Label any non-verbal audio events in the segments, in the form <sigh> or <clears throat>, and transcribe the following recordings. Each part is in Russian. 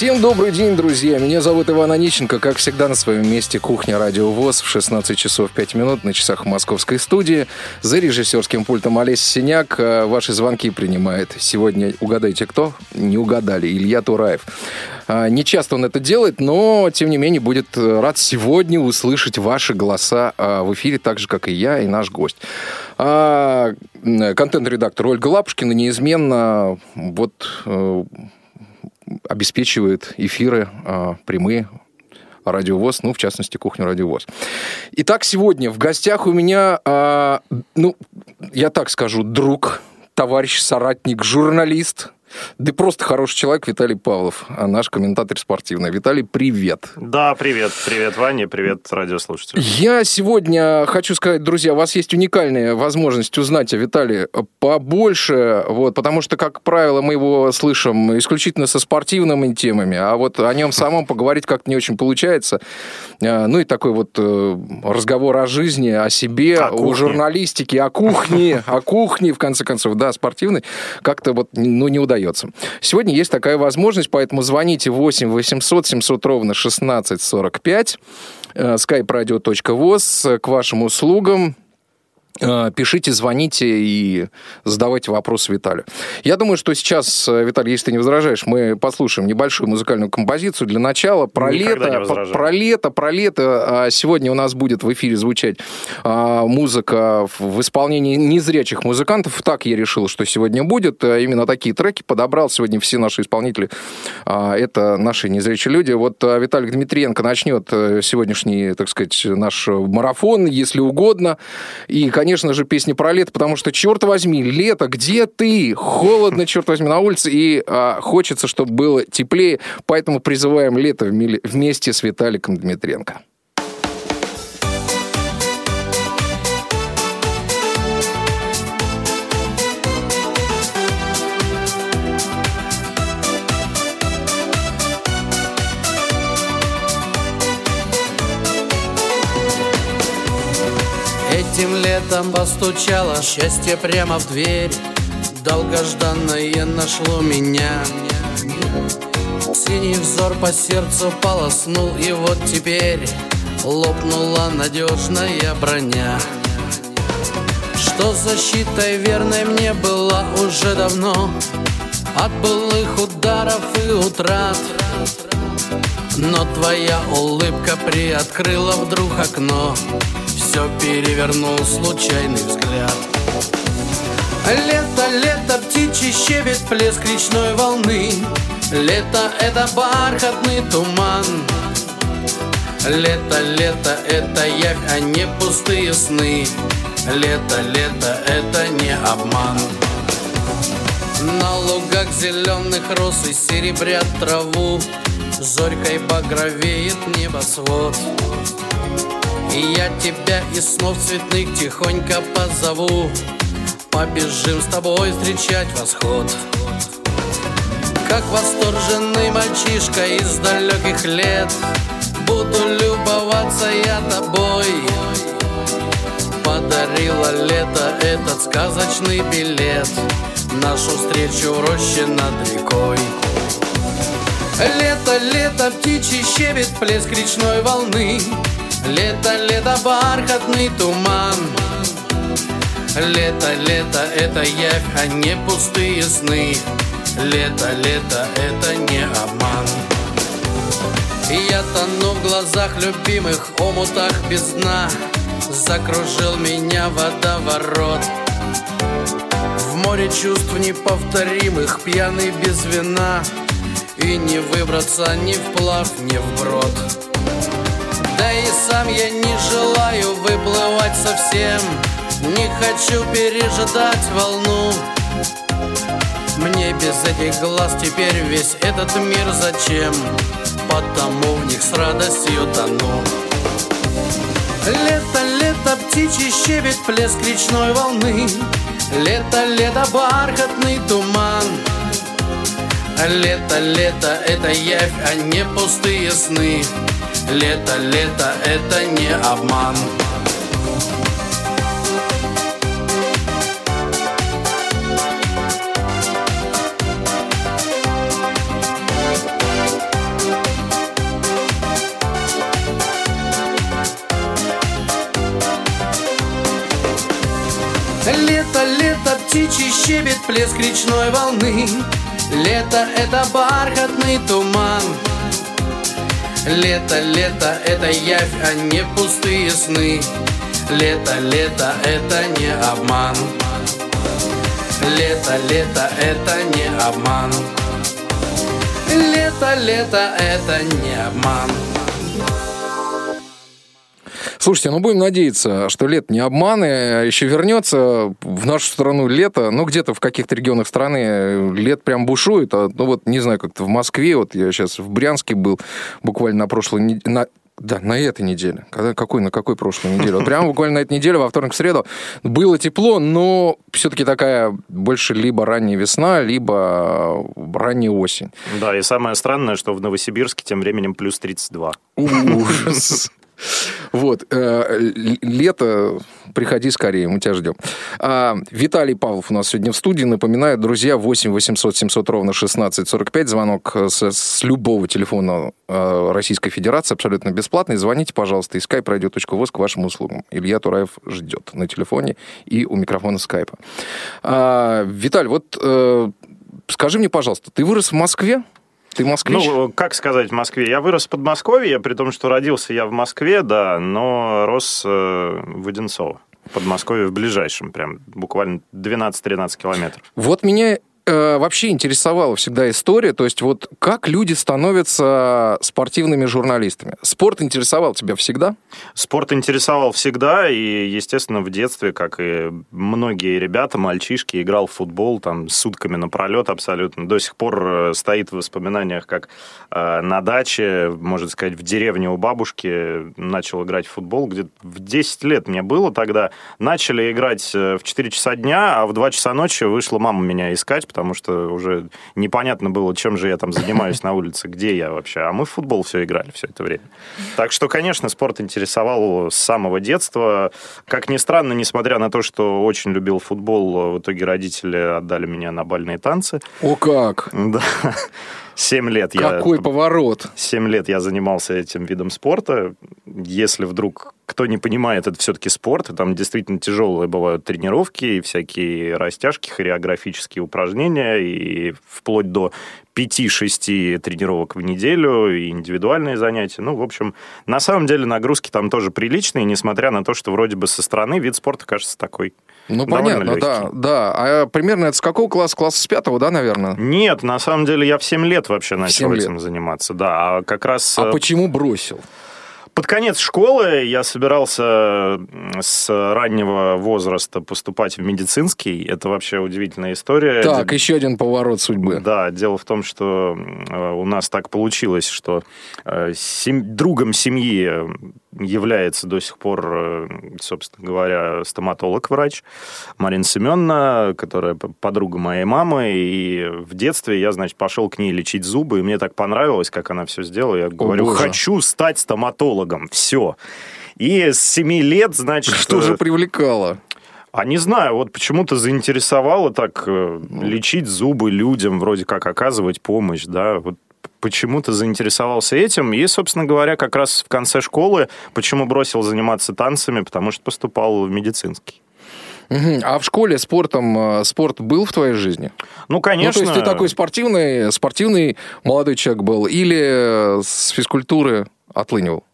Всем добрый день, друзья. Меня зовут Иван Онищенко. Как всегда, на своем месте кухня Радио ВОЗ в 16 часов 5 минут на часах московской студии. За режиссерским пультом Олеся Синяк. А ваши звонки принимает. Сегодня угадайте, кто? Не угадали. Илья Тураев. А, не часто он это делает, но, тем не менее, будет рад сегодня услышать ваши голоса а, в эфире, так же, как и я, и наш гость. Контент-редактор Ольга Лапушкина неизменно вот э, обеспечивает эфиры а, прямые радиовоз, ну, в частности, кухню радиовоз. Итак, сегодня в гостях у меня, а, ну, я так скажу, друг, товарищ, соратник, журналист, да просто хороший человек Виталий Павлов, а наш комментатор спортивный. Виталий, привет. Да, привет. Привет, Ваня, привет, радиослушатели. Я сегодня хочу сказать, друзья, у вас есть уникальная возможность узнать о Виталии побольше, вот, потому что, как правило, мы его слышим исключительно со спортивными темами, а вот о нем самом поговорить как-то не очень получается. А, ну и такой вот э, разговор о жизни, о себе, о, о журналистике, о кухне, о кухне, в конце концов, да, спортивной, как-то вот ну, не удается удается. Сегодня есть такая возможность, поэтому звоните 8 800 700 ровно 16 45 skype-radio.voz к вашим услугам. Э, пишите, звоните и задавайте вопросы Виталию. Я думаю, что сейчас, э, Виталий, если ты не возражаешь, мы послушаем небольшую музыкальную композицию для начала про Никогда лето, про лето, про лето. А сегодня у нас будет в эфире звучать а, музыка в исполнении незрячих музыкантов. Так я решил, что сегодня будет. Э, именно такие треки подобрал сегодня все наши исполнители. А, это наши незрячие люди. Вот Виталий Дмитриенко начнет сегодняшний, так сказать, наш марафон, если угодно. И, конечно же, песни про лето, потому что, черт возьми, лето, где ты? Холодно, черт возьми, на улице, и а, хочется, чтобы было теплее, поэтому призываем лето вместе с Виталиком Дмитренко. Этим летом постучало счастье прямо в дверь. Долгожданное нашло меня. Синий взор по сердцу полоснул И вот теперь лопнула надежная броня. Что защитой верной мне была уже давно От былых ударов и утрат. Но твоя улыбка приоткрыла вдруг окно все перевернул случайный взгляд. Лето, лето, птичий щебет, плеск речной волны. Лето — это бархатный туман. Лето, лето — это явь, а не пустые сны. Лето, лето — это не обман. На лугах зеленых роз и серебрят траву. Зорькой багровеет небосвод и я тебя из снов цветных тихонько позову. Побежим с тобой встречать восход. Как восторженный мальчишка из далеких лет. Буду любоваться я тобой. Подарила лето этот сказочный билет. Нашу встречу в роще над рекой. Лето, лето, птичий щебет, плеск речной волны Лето, лето, бархатный туман. Лето, лето, это явь, а не пустые сны. Лето, лето, это не обман. Я тону в глазах любимых, омутах без дна Закружил меня водоворот. В море чувств неповторимых, пьяный без вина. И не выбраться ни вплавь, ни вброд сам я не желаю выплывать совсем. Не хочу пережидать волну. Мне без этих глаз теперь весь этот мир зачем? Потому в них с радостью тону. Лето, лето, птичий щебет, плеск речной волны. Лето, лето, бархатный туман. Лето, лето, это явь, а не пустые сны Лето, лето, это не обман. Лето, лето, птичий щебет, плеск речной волны. Лето — это бархатный туман. Лето, лето — это явь, а не пустые сны. Лето, лето — это не обман. Лето, лето — это не обман. Лето, лето — это не обман Слушайте, ну будем надеяться, что лето не обман, и еще вернется в нашу страну лето, ну где-то в каких-то регионах страны лет прям бушует, а, ну вот не знаю, как-то в Москве, вот я сейчас в Брянске был буквально на прошлой неделе, да, на этой неделе. Когда, какой, на какой прошлой неделе? Вот прямо буквально на этой неделе, во вторник, в среду, было тепло, но все-таки такая больше либо ранняя весна, либо ранняя осень. Да, и самое странное, что в Новосибирске тем временем плюс 32. Ужас. Вот. Э, лето, приходи скорее, мы тебя ждем. А, Виталий Павлов у нас сегодня в студии. Напоминаю, друзья, 8 800 700 ровно 16 45. Звонок с, с любого телефона э, Российской Федерации абсолютно бесплатный. Звоните, пожалуйста, и skype radio.voz к вашим услугам. Илья Тураев ждет на телефоне и у микрофона скайпа. Виталь, вот э, скажи мне, пожалуйста, ты вырос в Москве? Ты москвич? Ну, как сказать в Москве? Я вырос в Подмосковье, при том, что родился я в Москве, да, но рос э, в Одинцово. Подмосковье в ближайшем, прям буквально 12-13 километров. Вот меня э, вообще интересовала всегда история, то есть вот как люди становятся спортивными журналистами? Спорт интересовал тебя всегда? Спорт интересовал всегда, и, естественно, в детстве, как и многие ребята, мальчишки, играл в футбол там сутками напролет абсолютно. До сих пор э, стоит в воспоминаниях, как э, на даче, можно сказать, в деревне у бабушки начал играть в футбол. Где-то в 10 лет мне было тогда. Начали играть э, в 4 часа дня, а в 2 часа ночи вышла мама меня искать, потому что уже непонятно было, чем же я там занимаюсь на улице, где я вообще. А мы в футбол все играли все это время. Так что, конечно, спорт интересовал с самого детства. Как ни странно, несмотря на то, что очень любил футбол, в итоге родители отдали меня на бальные танцы. О как! Да. Семь лет Какой я... Какой поворот! Семь лет я занимался этим видом спорта. Если вдруг кто не понимает, это все-таки спорт, и там действительно тяжелые бывают тренировки, и всякие растяжки, хореографические упражнения, и вплоть до 5-6 тренировок в неделю, и индивидуальные занятия. Ну, в общем, на самом деле нагрузки там тоже приличные, несмотря на то, что вроде бы со стороны вид спорта кажется такой ну, понятно, легкий. да, да. А примерно это с какого класса? Класса с пятого, да, наверное? Нет, на самом деле я в 7 лет вообще начал этим лет. заниматься, да. А как раз... А э, почему бросил? Под конец школы я собирался с раннего возраста поступать в медицинский. Это вообще удивительная история. Так, еще один поворот судьбы. Да, дело в том, что у нас так получилось, что э, сем... другом семьи является до сих пор, э, собственно говоря, стоматолог-врач Марина Семеновна, которая подруга моей мамы. И в детстве я, значит, пошел к ней лечить зубы, и мне так понравилось, как она все сделала. Я говорю, Боже. хочу стать стоматологом, все. И с 7 лет, значит... Что же привлекало? А не знаю, вот почему-то заинтересовало так э, ну. лечить зубы людям, вроде как оказывать помощь, да, вот почему-то заинтересовался этим. И, собственно говоря, как раз в конце школы, почему бросил заниматься танцами, потому что поступал в медицинский. А в школе спортом э, спорт был в твоей жизни? Ну, конечно. Ну, то есть ты такой спортивный, спортивный молодой человек был или с физкультуры отлынивал?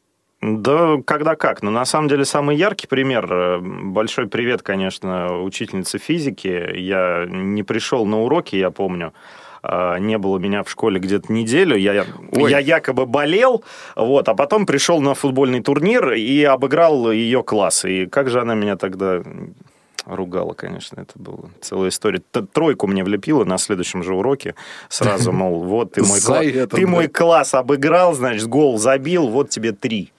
Да, когда как. Но на самом деле самый яркий пример, э, большой привет, конечно, учительнице физики. Я не пришел на уроки, я помню. А, не было меня в школе где-то неделю, я, я якобы болел, вот, а потом пришел на футбольный турнир и обыграл ее класс. И как же она меня тогда ругала, конечно, это была целая история. Тройку мне влепила на следующем же уроке. Сразу, <laughs> мол, вот ты мой, класс, ты мой класс обыграл, значит, гол забил, вот тебе три.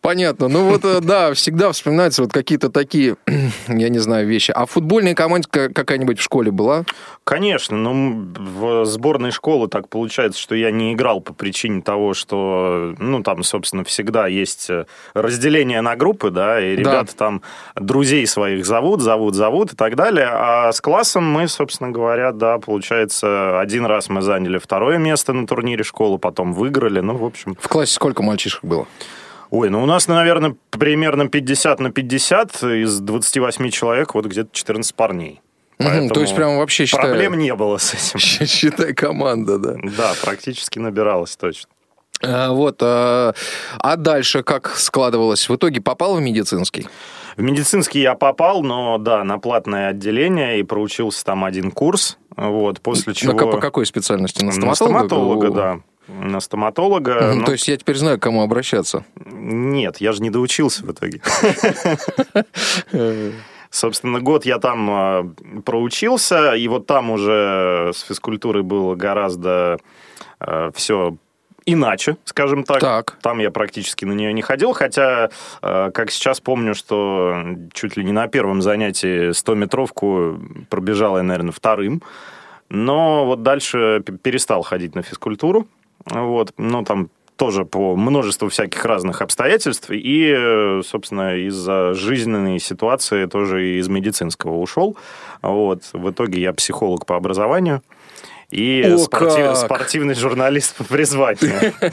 Понятно. Ну вот, э, да, всегда вспоминаются вот какие-то такие, <clears throat> я не знаю, вещи. А футбольная команда какая-нибудь в школе была? Конечно. Ну, в сборной школы так получается, что я не играл по причине того, что, ну, там, собственно, всегда есть э, разделение на группы, да, и ребята да. там друзей своих зовут, зовут, зовут и так далее. А с классом мы, собственно говоря, да, получается, один раз мы заняли второе место на турнире школы, потом выиграли, ну, в общем... В классе сколько мальчишек было? Ой, ну у нас, наверное, примерно 50 на 50 из 28 человек, вот где-то 14 парней. Мгм, то есть прям вообще считай... Проблем не было с этим. Считай команда, да. Да, практически набиралось точно. А, Вот. А а дальше как складывалось? В итоге попал в медицинский? В медицинский я попал, но да, на платное отделение и проучился там один курс. Вот, после чего... На по какой специальности? На На стоматолога? стоматолога, О. да. На стоматолога. Мгм, ну, То есть я теперь знаю, к кому обращаться. Нет, я же не доучился в итоге. Собственно, год я там э, проучился, и вот там уже с физкультурой было гораздо все иначе, скажем так. Так. Там я практически на нее не ходил, хотя, э, как сейчас помню, что чуть ли не на первом занятии 100-метровку пробежал я, наверное, вторым. Но вот дальше перестал ходить на физкультуру. Вот. Ну, там тоже по множеству всяких разных обстоятельств. И, собственно, из-за жизненной ситуации тоже из медицинского ушел. Вот. В итоге я психолог по образованию и О, спортив- спортивный журналист по призванию. <laughs>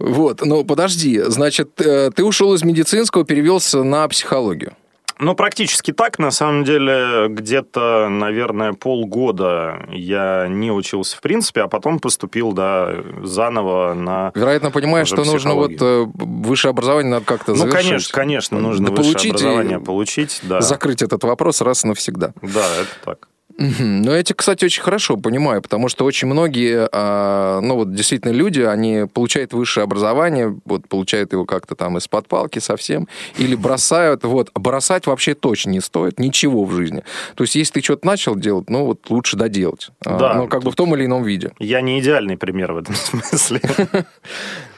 Вот, ну подожди, значит, э, ты ушел из медицинского, перевелся на психологию. Ну, практически так. На самом деле, где-то, наверное, полгода я не учился в принципе, а потом поступил, да, заново на... Вероятно, понимаешь, что нужно вот э, высшее образование надо как-то Ну, завершить. конечно, конечно, нужно Да высшее образование получить, да. Закрыть этот вопрос раз и навсегда. Да, это так. Ну, я тебя, кстати, очень хорошо понимаю, потому что очень многие, а, ну, вот действительно люди, они получают высшее образование, вот получают его как-то там из-под палки совсем, или бросают, вот, бросать вообще точно не стоит, ничего в жизни. То есть, если ты что-то начал делать, ну, вот лучше доделать. А, Да. ну, как бы в том или ином виде. Я не идеальный пример в этом <laughs> смысле. <laughs>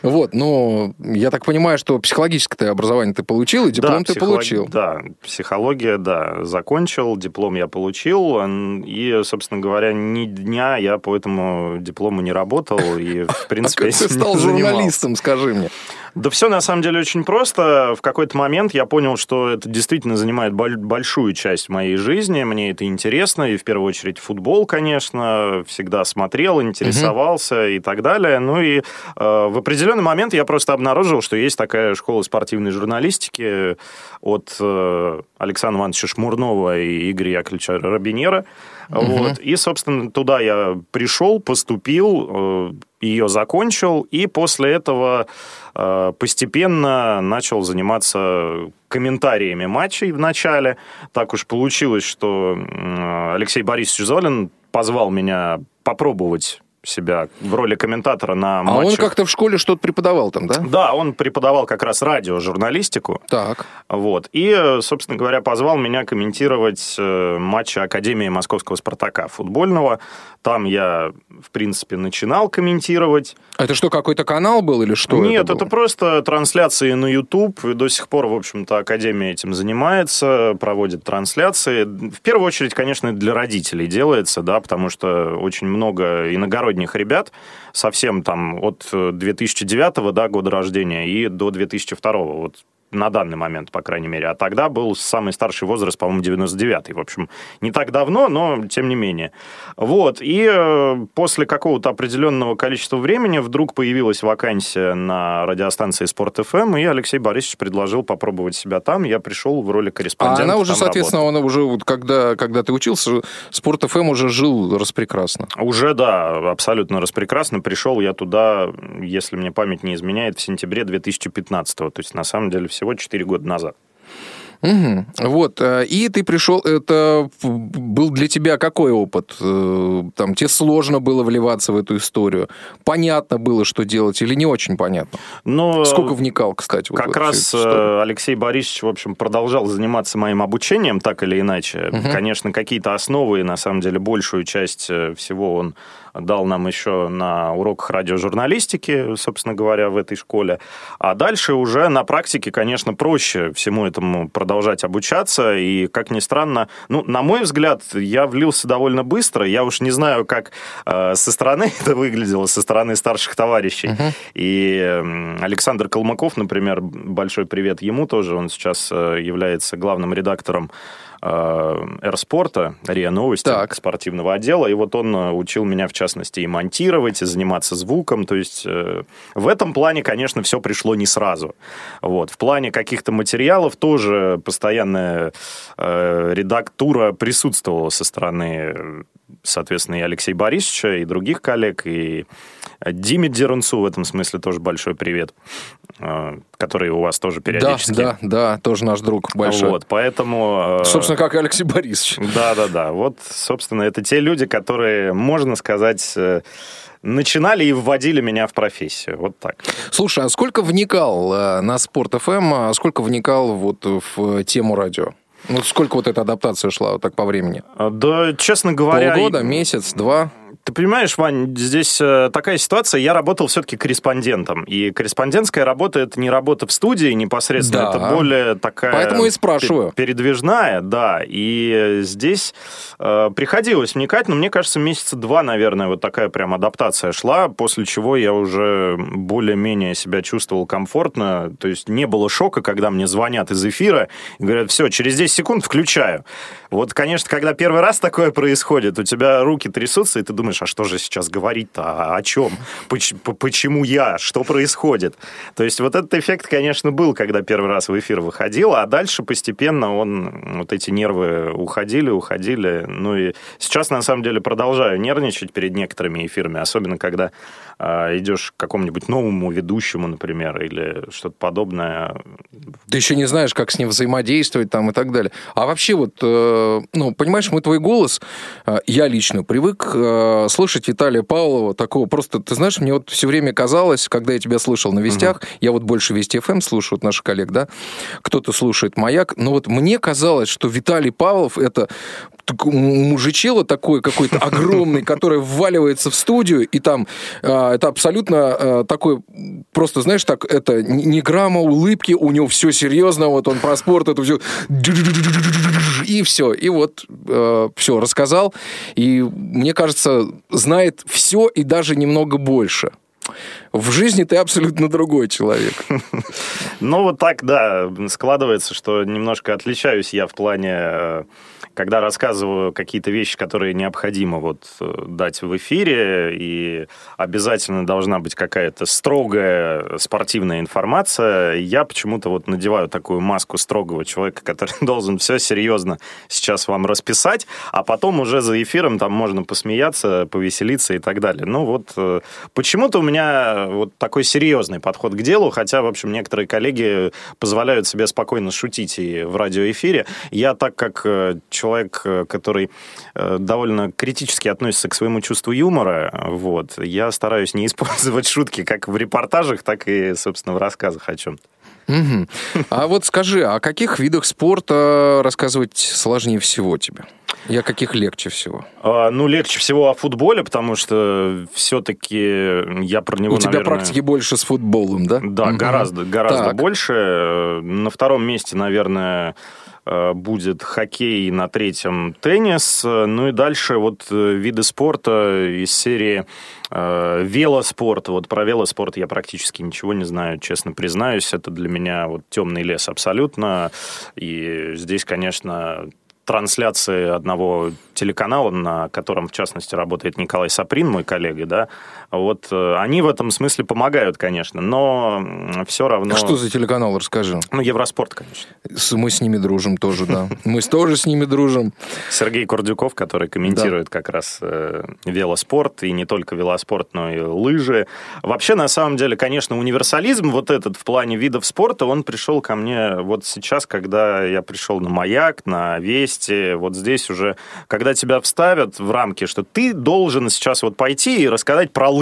Вот, ну, я так понимаю, что психологическое образование ты получил, и диплом Да, ты психолог- получил. Да, психология, да, закончил, диплом я получил, и, собственно говоря, ни дня я по этому диплому не работал, и, в <laughs> А принципе, как ты стал журналистом, скажи мне? Да все на самом деле очень просто. В какой-то момент я понял, что это действительно занимает боль- большую часть моей жизни. Мне это интересно. И в первую очередь футбол, конечно. Всегда смотрел, интересовался и так далее. Ну и э, в определенный момент я просто обнаружил, что есть такая школа спортивной журналистики от э, Александра Ивановича Шмурнова и Игоря Яковлевича Робинера. Вот. И, собственно, туда я пришел, поступил, э, ее закончил, и после этого э, постепенно начал заниматься комментариями матчей в начале. Так уж получилось, что Алексей Борисович Золин позвал меня попробовать себя в роли комментатора на А матчах. он как-то в школе что-то преподавал там, да? Да, он преподавал как раз радиожурналистику. Так. Вот. И, собственно говоря, позвал меня комментировать э, матчи Академии Московского Спартака футбольного. Там я, в принципе, начинал комментировать. Это что, какой-то канал был или что? Нет, это, это, просто трансляции на YouTube. И до сих пор, в общем-то, Академия этим занимается, проводит трансляции. В первую очередь, конечно, для родителей делается, да, потому что очень много иногородних ребят, совсем там от 2009 да, года рождения и до 2002 вот на данный момент, по крайней мере. А тогда был самый старший возраст, по-моему, 99-й. В общем, не так давно, но тем не менее. Вот. И э, после какого-то определенного количества времени вдруг появилась вакансия на радиостанции Спорт ФМ, и Алексей Борисович предложил попробовать себя там. Я пришел в роли А корреспондента. она уже, соответственно, он уже, вот когда, когда ты учился, Спорт ФМ уже жил распрекрасно. Уже, да, абсолютно распрекрасно. Пришел я туда, если мне память не изменяет, в сентябре 2015 То есть, на самом деле, всего 4 года назад. Мгм. Вот, э, и ты пришел, это был для тебя какой опыт? Э, Там тебе сложно было вливаться в эту историю? Понятно было, что делать, или не очень понятно? Но Сколько вникал, кстати? вот Как эту раз э, Алексей Борисович, в общем, продолжал заниматься моим обучением, так или иначе. Конечно, какие-то основы, и на самом деле большую часть всего он дал нам еще на уроках радиожурналистики, собственно говоря, в этой школе. А дальше уже на практике, конечно, проще всему этому продолжать обучаться. И, как ни странно, ну, на мой взгляд, я влился довольно быстро. Я уж не знаю, как э, со стороны <laughs> это выглядело, со стороны старших товарищей. И м, Александр Колмаков, например, большой привет ему тоже. Он сейчас э, является главным редактором Р-спорта, РИА Новости, Так. спортивного отдела. И вот он э, учил меня, в частности, и монтировать, и заниматься звуком. То есть э, в этом плане, конечно, все пришло не сразу. Вот. В плане каких-то материалов тоже постоянная э, редактура присутствовала со стороны, соответственно, и Алексея Борисовича, и других коллег, и Диме Дерунцу в этом смысле тоже большой привет, э, который у вас тоже Да, периодически. да, да, тоже наш друг большой. Вот, поэтому... э, Собственно, как и Алексей Борисович. да, да, да. Вот, собственно, это те люди, которые, можно сказать, э, начинали и вводили меня в профессию. Вот так. Слушай, а сколько вникал э, на Спорт ФМ, а сколько вникал вот в тему радио? Ну, сколько вот эта адаптация шла вот так по времени? А, Да, честно говоря... Полгода, месяц, два? Ты понимаешь, Вань, здесь э, такая ситуация, я работал все-таки корреспондентом, и корреспондентская работа – это не работа в студии непосредственно, Да. это более такая... Поэтому и спрашиваю. пе- Передвижная, да, и здесь э, приходилось вникать, но мне кажется, месяца два, наверное, вот такая прям адаптация шла, после чего я уже более-менее себя чувствовал комфортно, то есть не было шока, когда мне звонят из эфира и говорят, все, через 10 секунд включаю. Вот, конечно, когда первый раз такое происходит, у тебя руки трясутся, и ты думаешь, а что же сейчас говорить-то, А о чем, почему я, что происходит? То есть вот этот эффект, конечно, был, когда первый раз в эфир выходил, а дальше постепенно он, вот эти нервы уходили, уходили. Ну и сейчас, на самом деле, продолжаю нервничать перед некоторыми эфирами, особенно когда а, идешь к какому-нибудь новому ведущему, например, или что-то подобное. Ты еще не знаешь, как с ним взаимодействовать там и так далее. А вообще вот, э, ну, понимаешь, мы твой голос, э, я лично привык э, слышать Виталия Павлова, такого. Просто, ты знаешь, мне вот все время казалось, когда я тебя слышал на Вестях, я вот больше Вести ФМ слушаю, вот наших коллег, да, кто-то слушает Маяк, но вот мне казалось, что Виталий Павлов это так- м- мужичело такой какой-то <laughs> огромный, который вваливается в студию, и там э, это абсолютно э, такой, просто, знаешь, так, это ни грамма улыбки, у него все серьезно, вот он про спорт, это все, и все, и вот все, рассказал, и мне кажется, знает все и даже немного больше. В жизни ты абсолютно другой человек. <laughs> Ну, вот так, да, складывается, что немножко отличаюсь я в плане, э, когда рассказываю какие-то вещи, которые необходимо вот э, дать в эфире, и обязательно должна быть какая-то строгая спортивная информация, я почему-то вот надеваю такую маску строгого человека, <laughs> который должен все серьезно сейчас вам расписать, а потом уже за эфиром там можно посмеяться, повеселиться и так далее. Ну, вот э, почему-то у меня вот такой серьезный подход к делу, хотя, в общем, некоторые коллеги позволяют себе спокойно шутить и в радиоэфире. Я, так как э, человек, э, который э, довольно критически относится к своему чувству юмора, вот, я стараюсь не <laughs> использовать шутки как в репортажах, так и, собственно, в рассказах о чем-то. Мгм. А вот скажи, о каких видах спорта рассказывать сложнее всего тебе? И о каких легче всего? А, Ну, легче всего о футболе, потому что все-таки я про него, У тебя наверное... практики больше с футболом, да? Да, Мгм. гораздо, гораздо Так. больше. На втором месте, наверное, э, будет хоккей, на третьем теннис. Ну и дальше вот э, виды спорта из серии э, велоспорт. Вот про велоспорт я практически ничего не знаю, честно признаюсь. Это для меня вот темный лес абсолютно. И здесь, конечно, трансляции одного телеканала, на котором, в частности, работает Николай Саприн, мой коллега, да, вот э, они в этом смысле помогают, конечно, но все равно... А Что за телеканал, расскажи. Ну, Евроспорт, конечно. Мы с ними дружим тоже, да. <laughs> Мы тоже с ними дружим. Сергей Курдюков, который комментирует как раз э, велоспорт, и не только велоспорт, но и лыжи. Вообще, на самом деле, конечно, универсализм вот этот в плане видов спорта, он пришел ко мне вот сейчас, когда я пришел на «Маяк», на «Вести», вот здесь уже, когда тебя вставят в рамки, что ты должен сейчас вот пойти и рассказать про лыжи.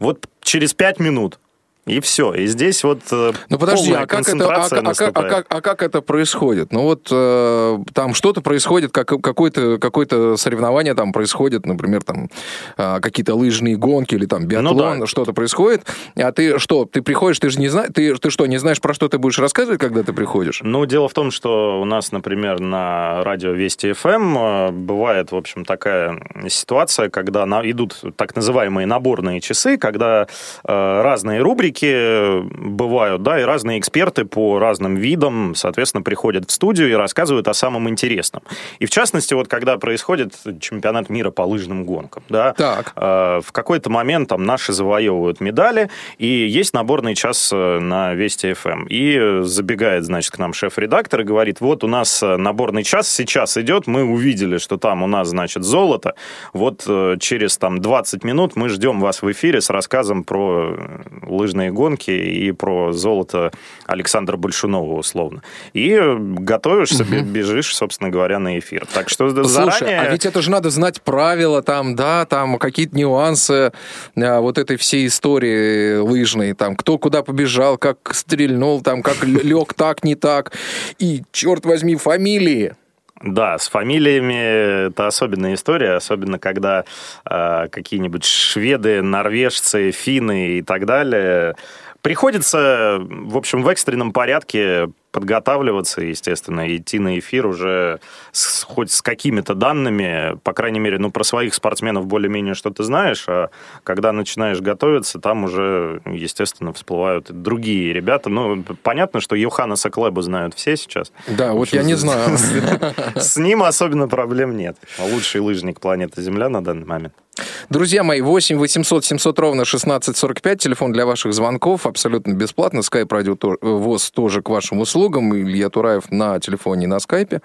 Вот через пять минут. И все. И здесь вот э, Ну подожди, а как, это, а, а а наступает. как- а как это происходит? Ну вот э, там что-то происходит, как, какое-то, какое-то соревнование там происходит, например, там э, какие-то лыжные гонки или там биатлон, Ну да. что-то происходит. А ты что, ты приходишь, ты же не знаешь, ты, ты что, не знаешь, про что ты будешь рассказывать, когда ты приходишь? Ну, дело в том, что у нас, например, на радио Вести ФМ э, бывает, в общем, такая ситуация, когда на- идут так называемые наборные часы, когда э, разные рубрики гонки бывают, да, и разные эксперты по разным видам, соответственно, приходят в студию и рассказывают о самом интересном. И в частности, вот когда происходит чемпионат мира по лыжным гонкам, да, Так. э, в какой-то момент там наши завоевывают медали, и есть наборный час э, на Вести ФМ. И э, забегает, значит, к нам шеф-редактор и говорит, вот у нас э, наборный час сейчас идет, мы увидели, что там у нас, значит, золото, вот э, через там 20 минут мы ждем вас в эфире с рассказом про э, лыжные гонки и про золото Александра Большунова, условно. И готовишься, бе- бежишь, собственно говоря, на эфир. Так что Слушай, заранее... а ведь это же надо знать правила, там, да, там какие-то нюансы а, вот этой всей истории лыжной, там, кто куда побежал, как стрельнул, там, как лег так, не так, и, черт возьми, фамилии. Да, с фамилиями это особенная история, особенно когда э, какие-нибудь шведы, норвежцы, финны и так далее. Приходится, в общем, в экстренном порядке подготавливаться, естественно, и идти на эфир уже с, хоть с какими-то данными, по крайней мере, ну, про своих спортсменов более-менее что-то знаешь, а когда начинаешь готовиться, там уже, естественно, всплывают другие ребята. Ну, понятно, что Йоханнеса Клеба знают все сейчас. Да, вот я не знаю. <laughs> С ним особенно проблем нет. Лучший лыжник планеты Земля на данный момент. Друзья мои, 8 800 700 ровно 1645, телефон для ваших звонков, абсолютно бесплатно, скайп радио то- ВОЗ тоже к вашим услугам, Илья Тураев на телефоне на скайпе.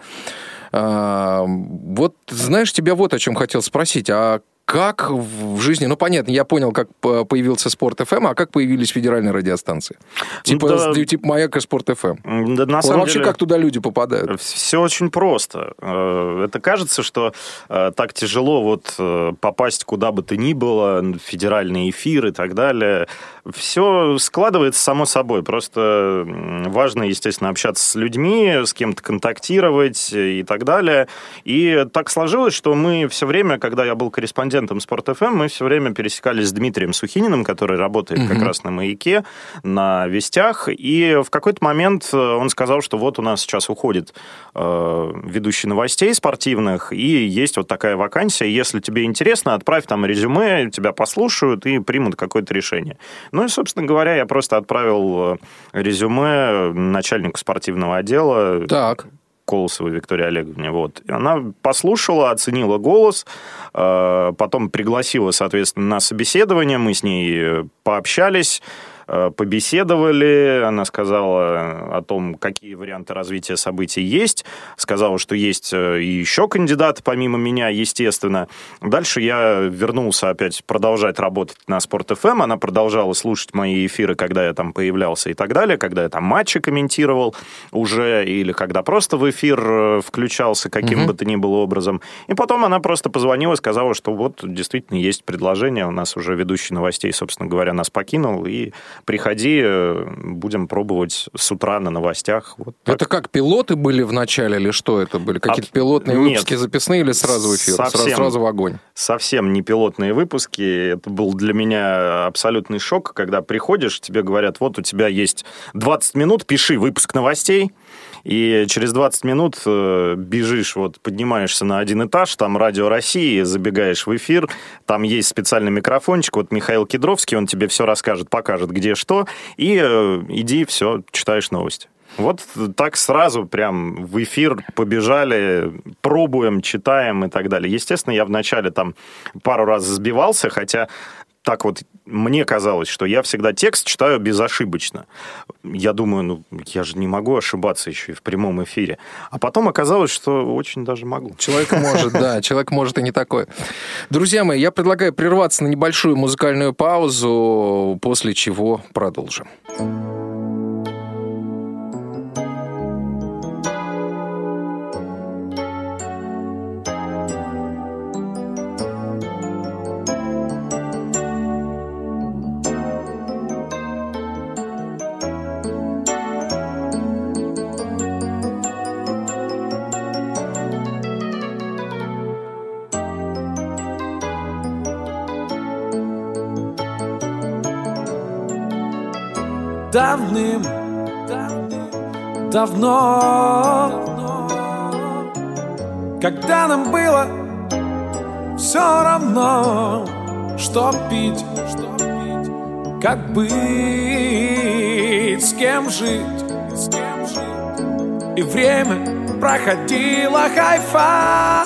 А, вот, знаешь, тебя вот о чем хотел спросить, а как в жизни, ну понятно, я понял, как по- появился Спорт ФМ, а как появились федеральные радиостанции? Типа, Да. типа Маяк и Спорт ФМ. Да, на Вот самом вообще, деле, как туда люди попадают? Все очень просто. Э, Это кажется, что э, так тяжело вот э, попасть куда бы то ни было, федеральный эфир и так далее. Все складывается само собой. Просто важно, естественно, общаться с людьми, с кем-то контактировать и так далее. И так сложилось, что мы все время, когда я был корреспондентом Спорт ФМ, мы все время пересекались с Дмитрием Сухининым, который работает как раз на «Маяке», на «Вестях». И в какой-то момент э, он сказал, что вот у нас сейчас уходит э, ведущий новостей спортивных, и есть вот такая вакансия. Если тебе интересно, отправь там резюме, тебя послушают и примут какое-то решение. Ну и, собственно говоря, я просто отправил э, резюме начальнику спортивного отдела Так. Колосовой Виктории Олеговне. Вот. И она послушала, оценила голос, э, потом пригласила, соответственно, на собеседование. Мы с ней э, пообщались, побеседовали. Она сказала о том, какие варианты развития событий есть. Сказала, что есть э, и еще кандидаты помимо меня, естественно. Дальше я вернулся опять продолжать работать на Спорт ФМ. Она продолжала слушать мои эфиры, когда я там появлялся и так далее, когда я там матчи комментировал уже, или когда просто в эфир э, включался каким бы то ни было образом. И потом она просто позвонила сказала, что вот действительно есть предложение, у нас уже ведущий новостей, собственно говоря, нас покинул, и приходи, э, будем пробовать с утра на новостях. Вот так. Это как, пилоты были в начале или что это были? Какие-то Аб- пилотные нет. выпуски записные или сразу в эфир? Сразу, Совсем. сразу в огонь? совсем не пилотные выпуски. Это был для меня абсолютный шок, когда приходишь, тебе говорят, вот у тебя есть 20 минут, пиши выпуск новостей, и через 20 минут э, бежишь, вот поднимаешься на один этаж, там Радио России, забегаешь в эфир, там есть специальный микрофончик, вот Михаил Кедровский, он тебе все расскажет, покажет, где что, и э, иди, все, читаешь новости. Вот так сразу прям в эфир побежали, пробуем, читаем и так далее. Естественно, я вначале там пару раз сбивался, хотя так вот мне казалось, что я всегда текст читаю безошибочно. Я думаю, ну, я же не могу ошибаться еще и в прямом эфире. А потом оказалось, что очень даже могу. Человек может, да, <laughs> человек может и не такой. Друзья мои, я предлагаю прерваться на небольшую музыкальную паузу, после чего продолжим. Давным давно. Когда нам было все равно что пить Как быть, с кем жить, И время проходило хай-фай.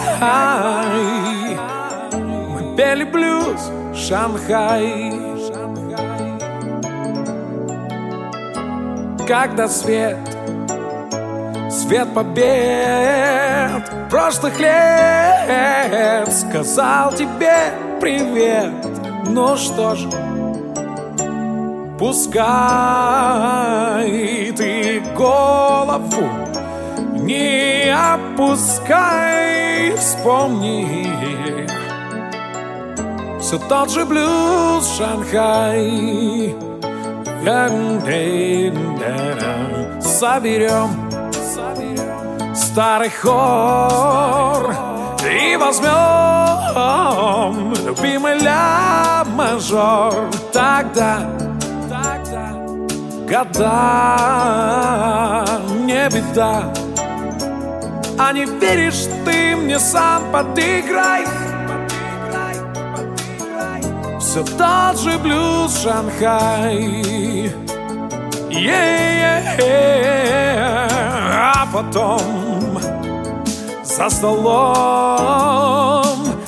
Мы пели блюз Шанхай Когда свет Свет побед прошлых лет. Сказал тебе привет Ну что ж, пускай ты голову Не опускай, вспомни. Все тот же блюз Шанхай Соберем старый хор И возьмем любимый ля мажор. Тогда, тогда года не беда. А не веришь ты мне сам подыграй Все тот же блюз Шанхай Yeah, а потом за столом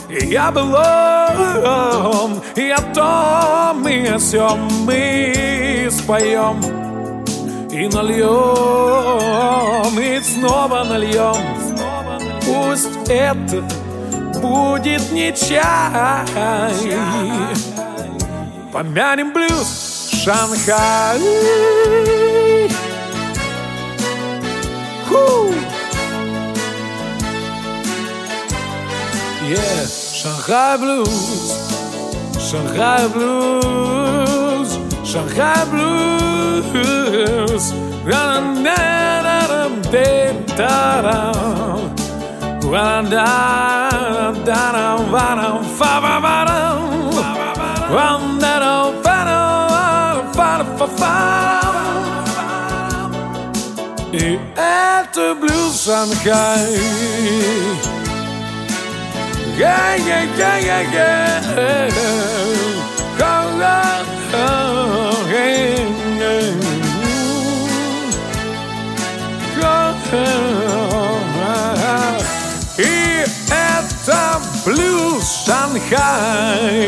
я былом, и о том и о сём мы споем и нальем, и снова нальем. Пусть это будет не чай, помянем блюз Шанхай. Ху! Yeah, Shanghai Blues, Shanghai Blues, Shanghai Blues. И это блюз Шанхай. Yeah, yeah, yeah, yeah, yeah. Oh, oh, oh, yeah, yeah. Oh, oh, oh. И это блюз Шанхай.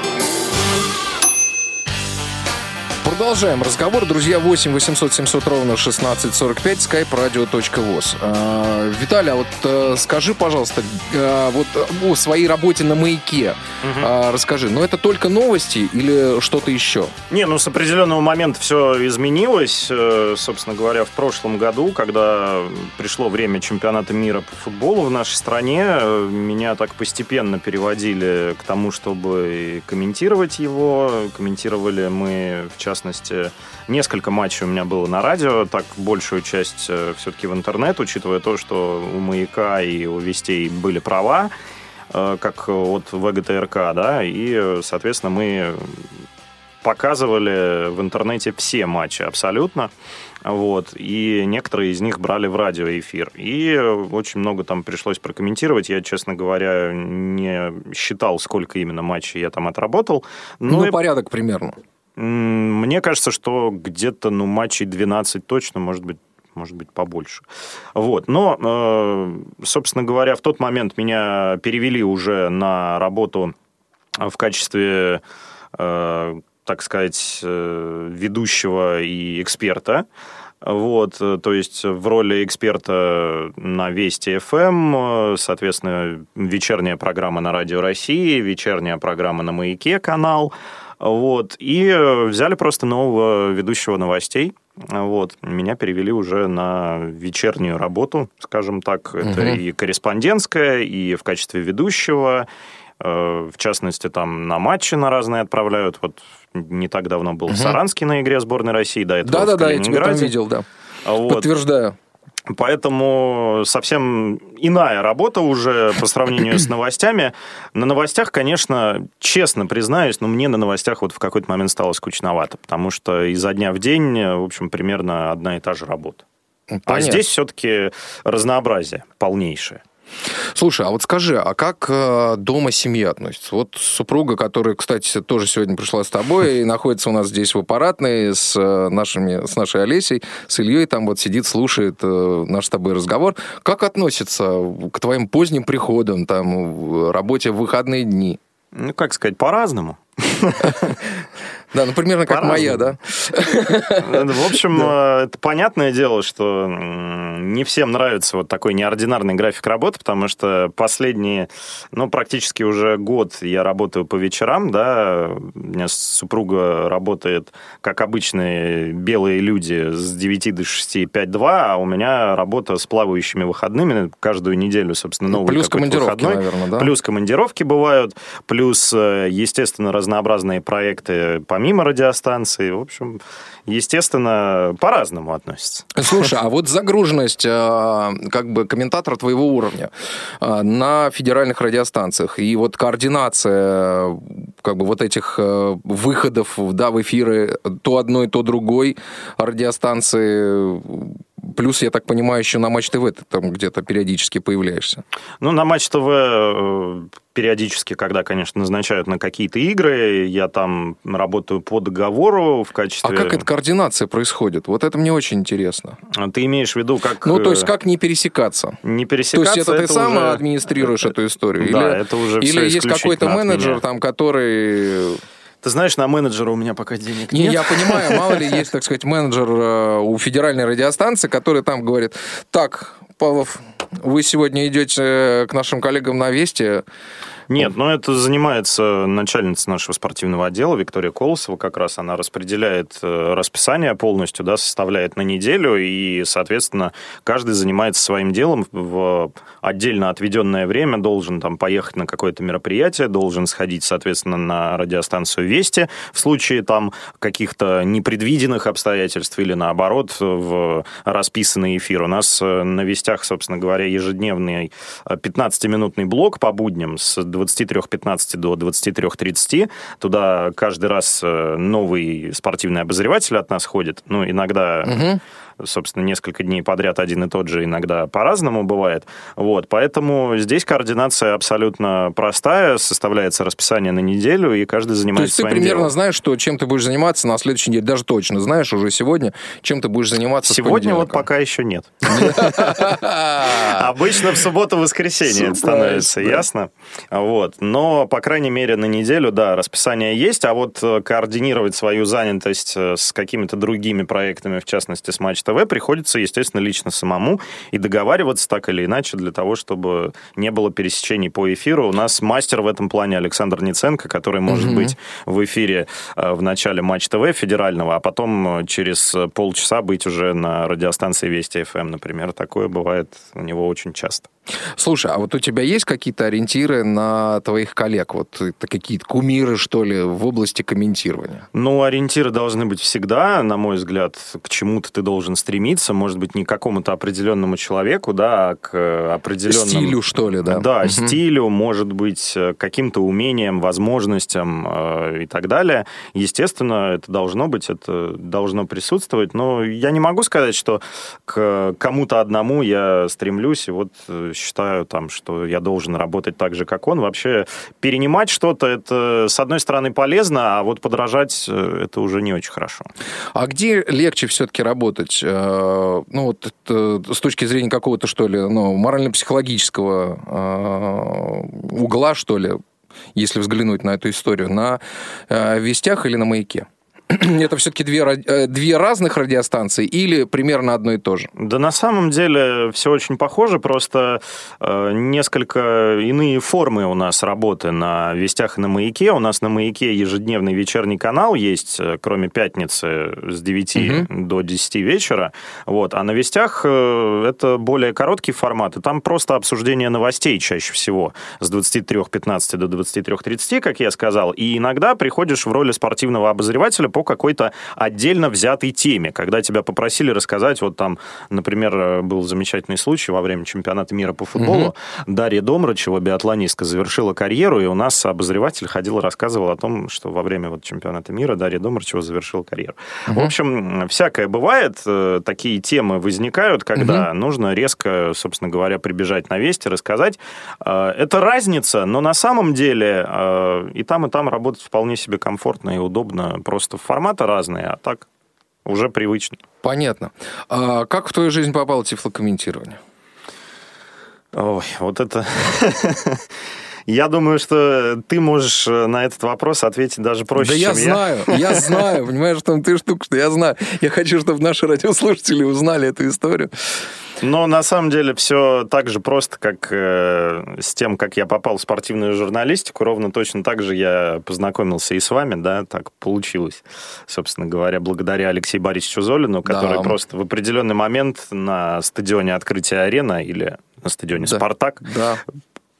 Продолжаем разговор. Друзья, 8 800 700 ровно 1645, skype radio.voz. А, Виталий, а вот э, скажи, пожалуйста, э, вот о своей работе на «Маяке» А, расскажи. Но это только новости или что-то еще? Не, ну с определенного момента все изменилось. Э, Собственно говоря, в прошлом году, когда пришло время чемпионата мира по футболу в нашей стране, э, меня так постепенно переводили к тому, чтобы комментировать его. Комментировали мы, в частности, несколько матчей у меня было на радио, так большую часть все-таки в интернет, учитывая то, что у «Маяка» и у «Вестей» были права э, как от ВГТРК, да, и, соответственно, мы показывали в интернете все матчи абсолютно, вот, и некоторые из них брали в радиоэфир. И очень много там пришлось прокомментировать. Я, честно говоря, не считал, сколько именно матчей я там отработал. Ну, Ну, и, порядок примерно. Мне кажется, что где-то, ну, матчей 12 точно, может быть, может быть, побольше. Вот. Но, э, собственно говоря, в тот момент меня перевели уже на работу в качестве, э, так сказать, э, ведущего и эксперта. Вот, то есть в роли эксперта на Вести ФМ, э, соответственно, вечерняя программа на Радио России, вечерняя программа на Маяке канал. Вот, и э, взяли просто нового ведущего новостей. Вот, меня перевели уже на вечернюю работу, скажем так. Это Мгм. и корреспондентская, и в качестве ведущего. Э, В частности, там на матчи на разные отправляют. Вот не так давно был в Саранске на игре сборной России, до этого Да-да-да, я тебя там видел, да. А Вот. Подтверждаю. Поэтому совсем иная работа уже по сравнению с <coughs> новостями. На новостях, конечно, честно признаюсь, но мне на новостях вот в какой-то момент стало скучновато, потому что изо дня в день, в общем, примерно одна и та же работа. Понятно. А здесь все-таки разнообразие полнейшее. Слушай, а вот скажи, а как э, дома семья относится? Вот супруга, которая, кстати, тоже сегодня пришла с тобой и находится у нас здесь в аппаратной с, э, нашими, с нашей Олесей, с Ильей, там вот сидит, слушает э, наш с тобой разговор. Как относится к твоим поздним приходам, там, работе в выходные дни? Ну, как сказать, по-разному. <laughs> Да, ну примерно как моя, да? В общем, <laughs> э, это понятное дело, что не всем нравится вот такой неординарный график работы, потому что последние, ну, практически уже год я работаю по вечерам, да, у меня супруга работает, как обычные белые люди, с 9 до 6, 5-2, а у меня работа с плавающими выходными каждую неделю, собственно, новый Плюс командировки, выходной. наверное, да? Плюс командировки бывают, плюс, э, естественно, разнообразные проекты помимо радиостанции. В общем, естественно, по-разному относятся. Слушай, а вот загруженность э, как бы комментатора твоего уровня э, на федеральных радиостанциях и вот координация как бы вот этих э, выходов да, в эфиры то одной, то другой радиостанции Плюс, я так понимаю, еще на Матч ТВ ты там где-то периодически появляешься. Ну, на Матч ТВ периодически, когда, конечно, назначают на какие-то игры, я там работаю по договору в качестве... А как эта координация происходит? Вот это мне очень интересно. Ты имеешь в виду, как... Ну, то есть, как не пересекаться? Не пересекаться... То есть, это, это ты сам уже... администрируешь эту историю? Да, или, это уже Или есть какой-то менеджер, там, который ты знаешь, на менеджера у меня пока денег не, нет. Я понимаю, <laughs> мало ли есть, так сказать, менеджер э, у федеральной радиостанции, который там говорит, так, Павлов, вы сегодня идете к нашим коллегам на Вести, нет, но это занимается начальница нашего спортивного отдела Виктория Колосова, как раз она распределяет э, расписание полностью, да, составляет на неделю, и, соответственно, каждый занимается своим делом. В отдельно отведенное время, должен там поехать на какое-то мероприятие, должен сходить, соответственно, на радиостанцию Вести в случае там каких-то непредвиденных обстоятельств или, наоборот, в расписанный эфир. У нас э, на Вестях, собственно говоря, ежедневный 15-минутный блок по будням с 23.15 до 23.30. Туда каждый раз э, новый спортивный обозреватель от нас ходит. Ну, иногда... Угу собственно, несколько дней подряд один и тот же, иногда по-разному бывает. Вот, поэтому здесь координация абсолютно простая, составляется расписание на неделю, и каждый занимается То есть ты своим примерно делом. знаешь, что, чем ты будешь заниматься на следующей неделе, даже точно знаешь уже сегодня, чем ты будешь заниматься Сегодня вот пока еще нет. <laughs> Обычно в субботу-воскресенье становится, ясно? Вот. Но, по крайней мере, на неделю, да, расписание есть, а вот э, координировать свою занятость э, с какими-то другими проектами, в частности, с Матч ТВ, приходится, естественно, лично самому и договариваться так или иначе для того, чтобы не было пересечений по эфиру. У нас мастер в этом плане Александр Ниценко, который может угу. быть в эфире э, в начале Матч ТВ федерального, а потом через полчаса быть уже на радиостанции Вести ФМ, например. Такое бывает у него очень часто. Слушай, а вот у тебя есть какие-то ориентиры на твоих коллег? Вот это какие-то кумиры, что ли, в области комментирования? Ну, ориентиры должны быть всегда, на мой взгляд, к чему-то ты должен стремиться. Может быть, не к какому-то определенному человеку, да, а к определенному... Стилю, что ли, да? Да, угу. стилю, может быть, каким-то умением, возможностям э, и так далее. Естественно, это должно быть, это должно присутствовать. Но я не могу сказать, что к кому-то одному я стремлюсь, и вот считаю, там, что я должен работать так же, как он. Вообще перенимать что-то, это, с одной стороны, полезно, а вот подражать, э, это уже не очень хорошо. А где легче все-таки работать? Э, ну, вот с точки зрения какого-то, что ли, ну, морально-психологического э, угла, что ли, если взглянуть на эту историю, на вестях или на маяке? <clears throat> это все-таки две, э, две разных радиостанции или примерно одно и то же? Да на самом деле все очень похоже, просто э, несколько иные формы у нас работы на «Вестях» и на «Маяке». У нас на «Маяке» ежедневный вечерний канал есть, э, кроме пятницы с 9 угу. до 10 вечера. Вот. А на «Вестях» это более короткий формат, и там просто обсуждение новостей чаще всего с 23.15 до 23.30, как я сказал. И иногда приходишь в роли спортивного обозревателя по по какой-то отдельно взятой теме. Когда тебя попросили рассказать, вот там, например, был замечательный случай во время чемпионата мира по футболу. Угу. Дарья Домрачева, биатлонистка, завершила карьеру, и у нас обозреватель ходил и рассказывал о том, что во время вот чемпионата мира Дарья Домрачева завершила карьеру. Угу. В общем, всякое бывает. Э, такие темы возникают, когда угу. нужно резко, собственно говоря, прибежать на вести, рассказать. Э, это разница, но на самом деле э, и там, и там работать вполне себе комфортно и удобно. Просто форматы разные, а так уже привычно. Понятно. А как в твою жизнь попало тифлокомментирование? Ой, вот это... <laughs> Я думаю, что ты можешь э, на этот вопрос ответить даже проще, да чем я. знаю, я <laughs> знаю, понимаешь, в том ты штука, что я знаю. Я хочу, чтобы наши радиослушатели узнали эту историю. Но на самом деле все так же просто, как э, с тем, как я попал в спортивную журналистику. Ровно точно так же я познакомился и с вами, да, так получилось, собственно говоря, благодаря Алексею Борисовичу Золину, который да. просто в определенный момент на стадионе открытия арена или на стадионе да. «Спартак» да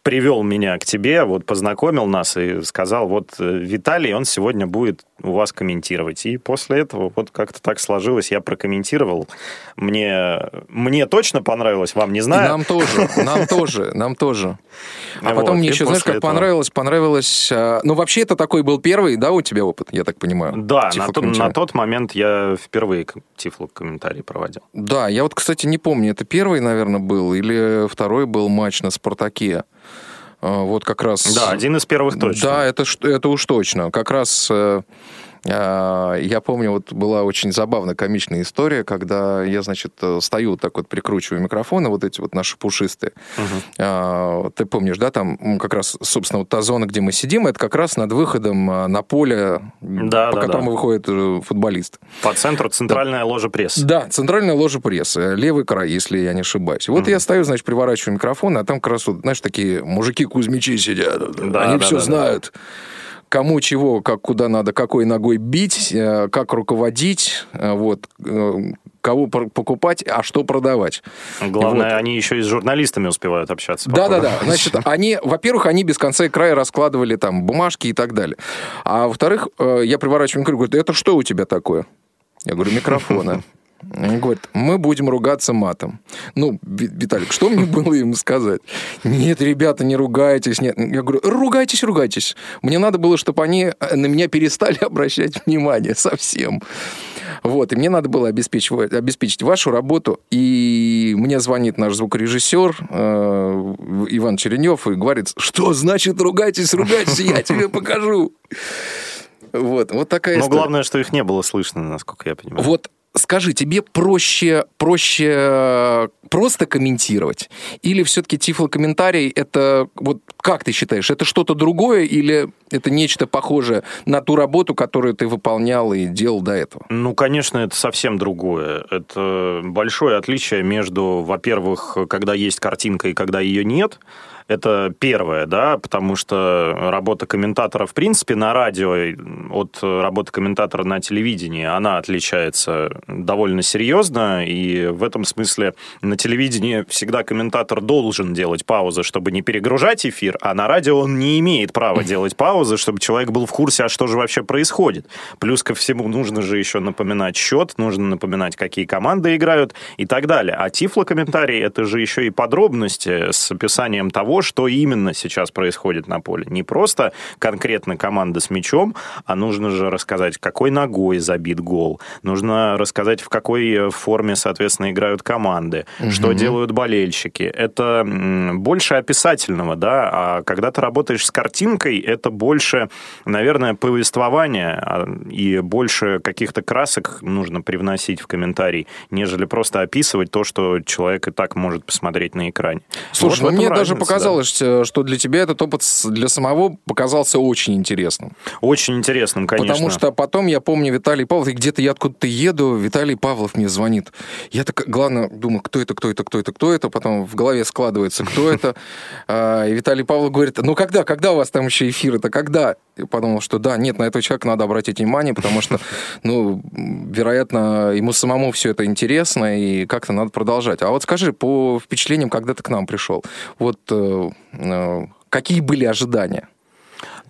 привел меня к тебе, вот познакомил нас и сказал, вот э, Виталий, он сегодня будет у вас комментировать. И после этого вот как-то так сложилось, я прокомментировал. Мне, мне точно понравилось, вам не знаю. И нам тоже, нам тоже, нам тоже. А потом мне еще, знаешь, как понравилось? Понравилось... А, ну, вообще, это такой был первый, да, у тебя опыт, я так понимаю? Да, на, то, на тот момент я впервые тифло комментарий проводил. Да, я вот, кстати, не помню, это первый, наверное, был, или второй был матч на «Спартаке». А, вот как раз... Да, один из первых точно. Да, это, это уж точно. Как раз э, я помню, вот была очень забавная, комичная история, когда я, значит, стою так вот, прикручиваю микрофоны, вот эти вот наши пушистые. Угу. Ты помнишь, да, там как раз, собственно, вот та зона, где мы сидим, это как раз над выходом а, на поле, да, по да, которому да. выходит э, футболист. По центру центральная да. ложа прессы. Да, центральная ложа прессы, левый край, если я не ошибаюсь. Вот угу. я стою, значит, приворачиваю микрофон, а там как раз, вот, знаешь, такие мужики-кузьмичи сидят, да, они да, все да, знают. Да кому чего, как куда надо, какой ногой бить, э, как руководить, э, вот, э, кого покупать, а что продавать. Главное, вот. они еще и с журналистами успевают общаться. Да-да-да. Значит, <laughs> они, во-первых, они без конца и края раскладывали там бумажки и так далее. А во-вторых, я приворачиваю микрофон, говорю, это что у тебя такое? Я говорю, микрофона. <laughs> Он говорит, мы будем ругаться матом. Ну, Виталик, что мне <laughs> было ему сказать? Нет, ребята, не ругайтесь. Нет. Я говорю, ругайтесь, ругайтесь. Мне надо было, чтобы они э, на меня перестали <laughs> обращать внимание совсем. Вот, и мне надо было обеспечить, обеспечить вашу работу. И мне звонит наш звукорежиссер э, Иван Черенев и говорит, что значит ругайтесь, ругайтесь, я тебе покажу. Вот, вот такая Но история. главное, что их не было слышно, насколько я понимаю. Вот скажи, тебе проще, проще э, просто комментировать? Или все-таки тифлокомментарий это, вот как ты считаешь, это что-то другое или это нечто похожее на ту работу, которую ты выполнял и делал до этого? Ну, конечно, это совсем другое. Это большое отличие между, во-первых, когда есть картинка и когда ее нет – это первое, да, потому что работа комментатора, в принципе, на радио от работы комментатора на телевидении, она отличается довольно серьезно, и в этом смысле на телевидении всегда комментатор должен делать паузы, чтобы не перегружать эфир, а на радио он не имеет права делать паузы, чтобы человек был в курсе, а что же вообще происходит. Плюс ко всему нужно же еще напоминать счет, нужно напоминать, какие команды играют и так далее. А тифло-комментарий — это же еще и подробности с описанием того, что именно сейчас происходит на поле. Не просто конкретно команда с мячом, а нужно же рассказать, какой ногой забит гол. Нужно рассказать, в какой форме, соответственно, играют команды, угу. что делают болельщики. Это больше описательного, да, а когда ты работаешь с картинкой, это больше, наверное, повествование а, и больше каких-то красок нужно привносить в комментарий, нежели просто описывать то, что человек и так может посмотреть на экране. Слушай, вот ну мне разница, даже показалось, показалось, э, что для тебя этот опыт для самого показался очень интересным. Очень интересным, конечно. Потому что потом, я помню, Виталий Павлов, где-то я откуда-то еду, Виталий Павлов мне звонит. Я так, главное, думаю, кто это, кто это, кто это, кто это, потом в голове складывается, кто это. А, и Виталий Павлов говорит, ну когда, когда у вас там еще эфир, это когда? Я подумал, что да, нет, на этого человека надо обратить внимание, потому что, ну, вероятно, ему самому все это интересно, и как-то надо продолжать. А вот скажи, по впечатлениям, когда ты к нам пришел, вот э, э, какие были ожидания?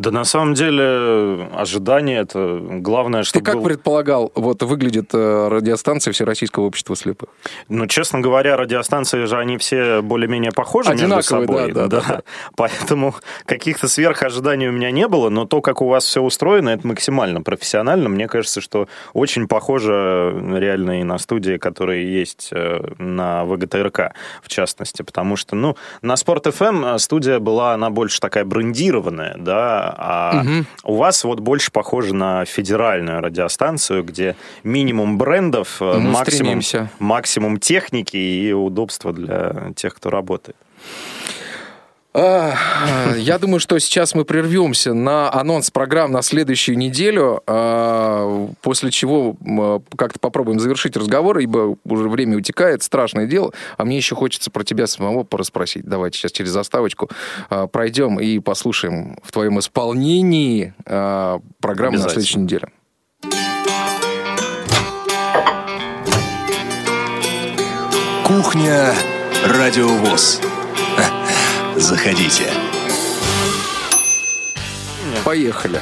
Да на самом деле ожидание это главное, что Ты как был- предполагал, вот выглядит э, радиостанция Всероссийского общества слепых? Ну, честно говоря, радиостанции же они все более-менее похожи между Одинаковые, собой. да, да, да. <laughs> Поэтому каких-то сверхожиданий у меня не было, но то, как у вас все устроено, это максимально профессионально. Мне кажется, что очень похоже реально и на студии, которые есть э, на ВГТРК, в частности. Потому что, ну, на Спорт ФМ студия была, она больше такая брендированная, да, а у вас вот больше похоже на федеральную радиостанцию, где минимум брендов, э, Мы максимум, стремимся. максимум техники и удобства для тех, кто работает. Я думаю, что сейчас мы прервемся на анонс программ на следующую неделю, а, после чего как-то попробуем завершить разговор, ибо уже время утекает, страшное дело. А мне еще хочется про тебя самого порасспросить. Давайте сейчас через заставочку а, пройдем и послушаем в твоем исполнении а, программу на следующей неделе. Кухня Радиовоз. Заходите. Поехали.